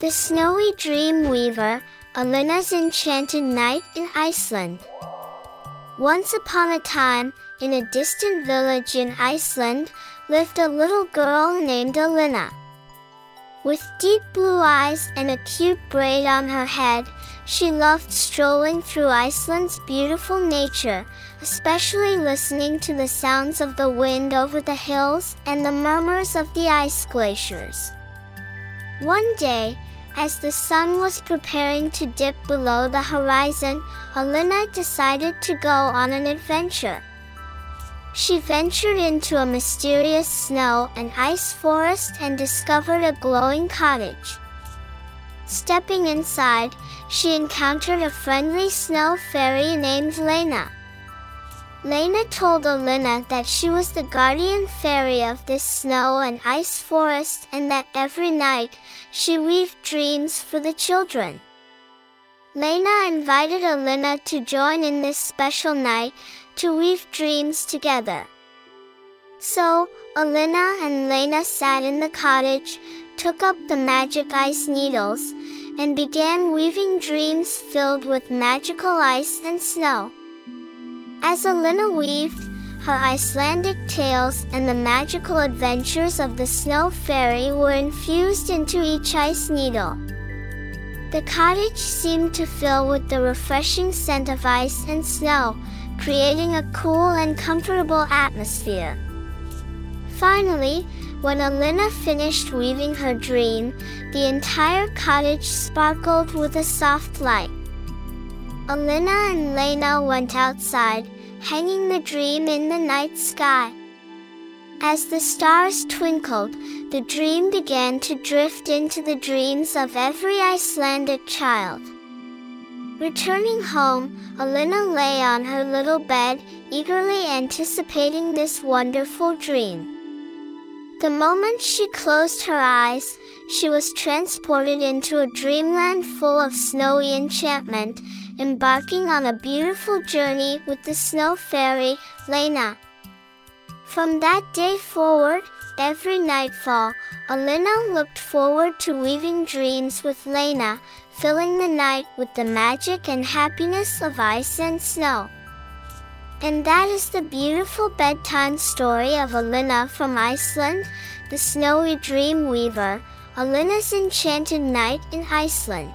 The Snowy Dream Weaver, Alynna's Enchanted Night in Iceland. Once upon a time, in a distant village in Iceland, lived a little girl named Alynna. With deep blue eyes and a cute braid on her head, she loved strolling through Iceland's beautiful nature, especially listening to the sounds of the wind over the hills and the murmurs of the ice glaciers. One day, as the sun was preparing to dip below the horizon, Alynna decided to go on an adventure. She ventured into a mysterious snow and ice forest and discovered a glowing cottage. Stepping inside, she encountered a friendly snow fairy named Lena. Lena told Alynna that she was the guardian fairy of this snow and ice forest and that every night she weaved dreams for the children. Lena invited Alynna to join in this special night to weave dreams together. So, Alynna and Lena sat in the cottage, took up the magic ice needles, and began weaving dreams filled with magical ice and snow. As Alynna weaved, her Icelandic tales and the magical adventures of the snow fairy were infused into each ice needle. The cottage seemed to fill with the refreshing scent of ice and snow, creating a cool and comfortable atmosphere. Finally, when Alynna finished weaving her dream, the entire cottage sparkled with a soft light. Alynna and Lena went outside, hanging the dream in the night sky. As the stars twinkled, the dream began to drift into the dreams of every Icelandic child. Returning home, Alynna lay on her little bed, eagerly anticipating this wonderful dream. The moment she closed her eyes, she was transported into a dreamland full of snowy enchantment, embarking on a beautiful journey with the snow fairy, Lena. From that day forward, every nightfall, Alynna looked forward to weaving dreams with Lena, filling the night with the magic and happiness of ice and snow. And that is the beautiful bedtime story of Alynna from Iceland, the snowy dream weaver, Alynna's enchanted night in Iceland.